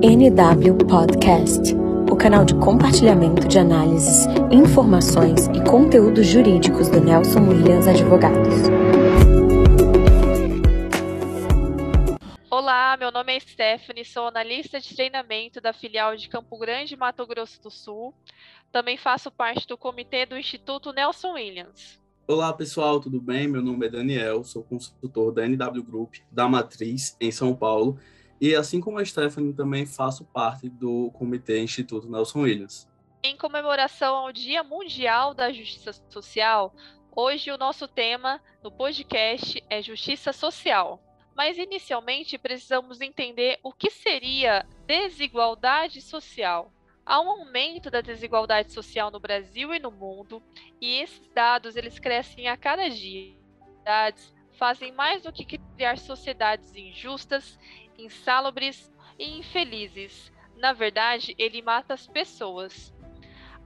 NW Podcast, o canal de compartilhamento de análises, informações e conteúdos jurídicos do Nelson Williams Advogados. Olá, meu nome é Stephanie, sou analista de treinamento da filial de Campo Grande, Mato Grosso do Sul. Também faço parte do comitê do Instituto Nelson Williams. Olá pessoal, tudo bem? Meu nome é Daniel, sou consultor da NW Group, da Matriz, em São Paulo e assim como a Stephanie, também faço parte do Comitê Instituto Nelson Williams. Em comemoração ao Dia Mundial da Justiça Social, hoje o nosso tema no podcast é Justiça Social. Mas inicialmente precisamos entender o que seria desigualdade social. Há um aumento da desigualdade social no Brasil e no mundo, e esses dados eles crescem a cada dia. Fazem mais do que criar sociedades injustas insalubres e infelizes. Na verdade, ele mata as pessoas.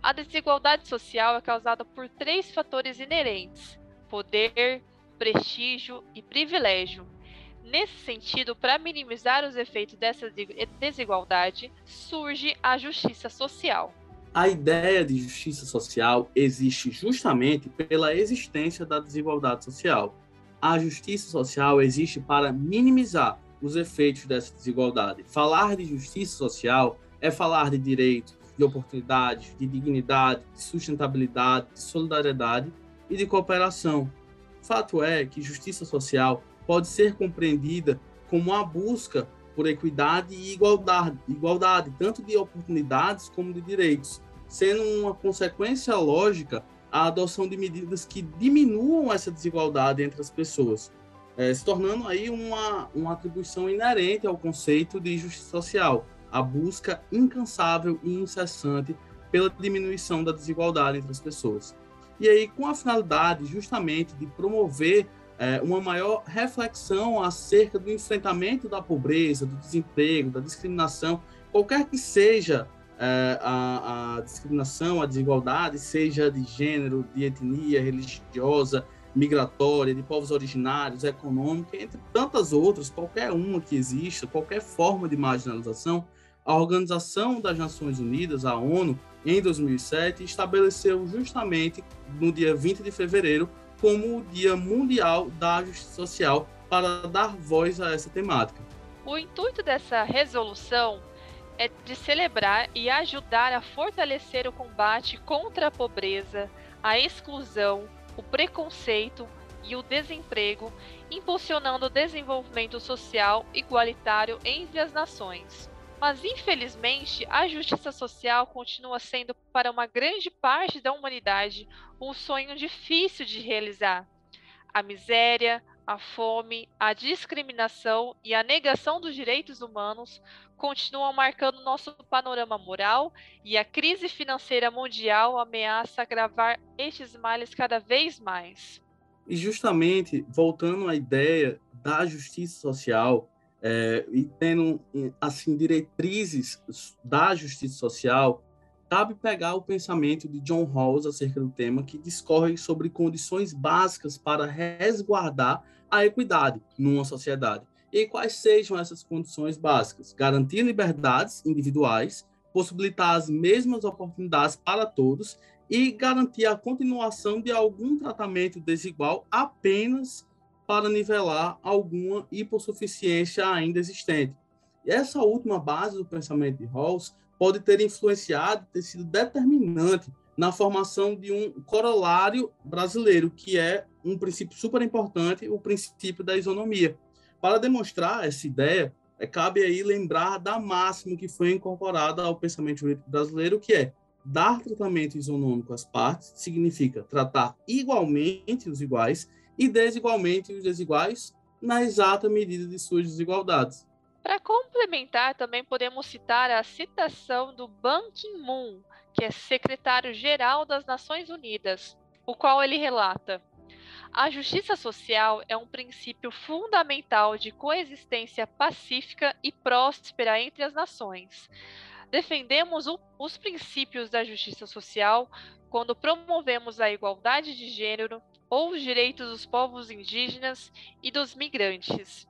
A desigualdade social é causada por três fatores inerentes: poder, prestígio e privilégio. Nesse sentido, para minimizar os efeitos dessa desigualdade, surge a justiça social. A ideia de justiça social existe justamente pela existência da desigualdade social. A justiça social existe para minimizar os efeitos dessa desigualdade. Falar de justiça social é falar de direitos, de oportunidades, de dignidade, de sustentabilidade, de solidariedade e de cooperação. Fato é que justiça social pode ser compreendida como a busca por equidade e igualdade, igualdade tanto de oportunidades como de direitos, sendo uma consequência lógica a adoção de medidas que diminuam essa desigualdade entre as pessoas, é, se tornando aí uma, uma atribuição inerente ao conceito de justiça social, a busca incansável e incessante pela diminuição da desigualdade entre as pessoas. E aí, com a finalidade justamente de promover é, uma maior reflexão acerca do enfrentamento da pobreza, do desemprego, da discriminação, qualquer que seja a, a discriminação, a desigualdade, seja de gênero, de etnia, religiosa, migratória, de povos originários, econômica, entre tantas outras, qualquer uma que exista, qualquer forma de marginalização, a Organização das Nações Unidas, a ONU, em 2007, estabeleceu justamente no dia 20 de fevereiro como o Dia Mundial da Justiça Social para dar voz a essa temática. O intuito dessa resolução é de celebrar e ajudar a fortalecer o combate contra a pobreza, a exclusão, o preconceito e o desemprego, impulsionando o desenvolvimento social igualitário entre as nações. Mas, infelizmente, a justiça social continua sendo, para uma grande parte da humanidade, um sonho difícil de realizar. A miséria, a fome, a discriminação e a negação dos direitos humanos continuam marcando nosso panorama moral e a crise financeira mundial ameaça agravar estes males cada vez mais. E justamente voltando à ideia da justiça social é, e tendo assim diretrizes da justiça social, cabe pegar o pensamento de John Rawls acerca do tema que discorre sobre condições básicas para resguardar a equidade numa sociedade. E quais sejam essas condições básicas? Garantir liberdades individuais, possibilitar as mesmas oportunidades para todos e garantir a continuação de algum tratamento desigual apenas para nivelar alguma hipossuficiência ainda existente. E essa última base do pensamento de Rawls pode ter influenciado, ter sido determinante na formação de um corolário brasileiro, que é um princípio super importante, o princípio da isonomia. Para demonstrar essa ideia, é, cabe aí lembrar da máxima que foi incorporada ao pensamento jurídico brasileiro, que é dar tratamento isonômico às partes significa tratar igualmente os iguais e desigualmente os desiguais na exata medida de suas desigualdades. Para complementar, também podemos citar a citação do Ban Ki-moon, que é secretário-geral das Nações Unidas, o qual ele relata: a justiça social é um princípio fundamental de coexistência pacífica e próspera entre as nações. Defendemos o, os princípios da justiça social quando promovemos a igualdade de gênero ou os direitos dos povos indígenas e dos migrantes.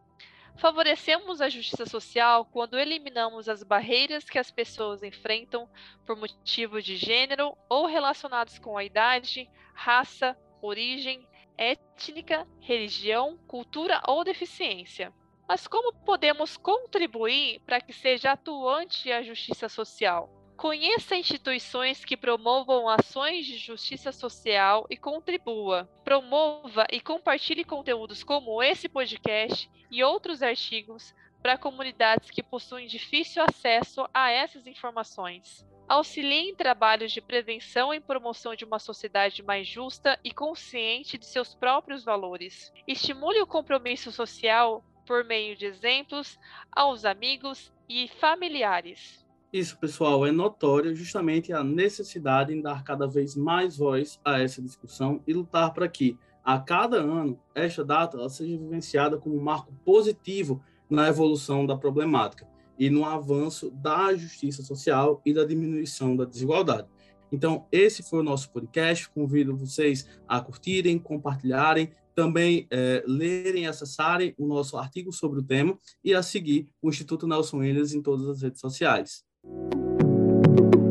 Favorecemos a justiça social quando eliminamos as barreiras que as pessoas enfrentam por motivos de gênero ou relacionados com a idade, raça, origem, étnica, religião, cultura ou deficiência. Mas como podemos contribuir para que seja atuante a justiça social? Conheça instituições que promovam ações de justiça social e contribua. Promova e compartilhe conteúdos como esse podcast e outros artigos para comunidades que possuem difícil acesso a essas informações. Auxilie em trabalhos de prevenção e promoção de uma sociedade mais justa e consciente de seus próprios valores. Estimule o compromisso social por meio de exemplos aos amigos e familiares. Isso, pessoal, é notório justamente a necessidade em dar cada vez mais voz a essa discussão e lutar para que, a cada ano, esta data seja vivenciada como um marco positivo na evolução da problemática e no avanço da justiça social e da diminuição da desigualdade. Então, esse foi o nosso podcast. Convido vocês a curtirem, compartilharem, também é, lerem e acessarem o nosso artigo sobre o tema e a seguir o Instituto Nelson Williams em todas as redes sociais. Thank you.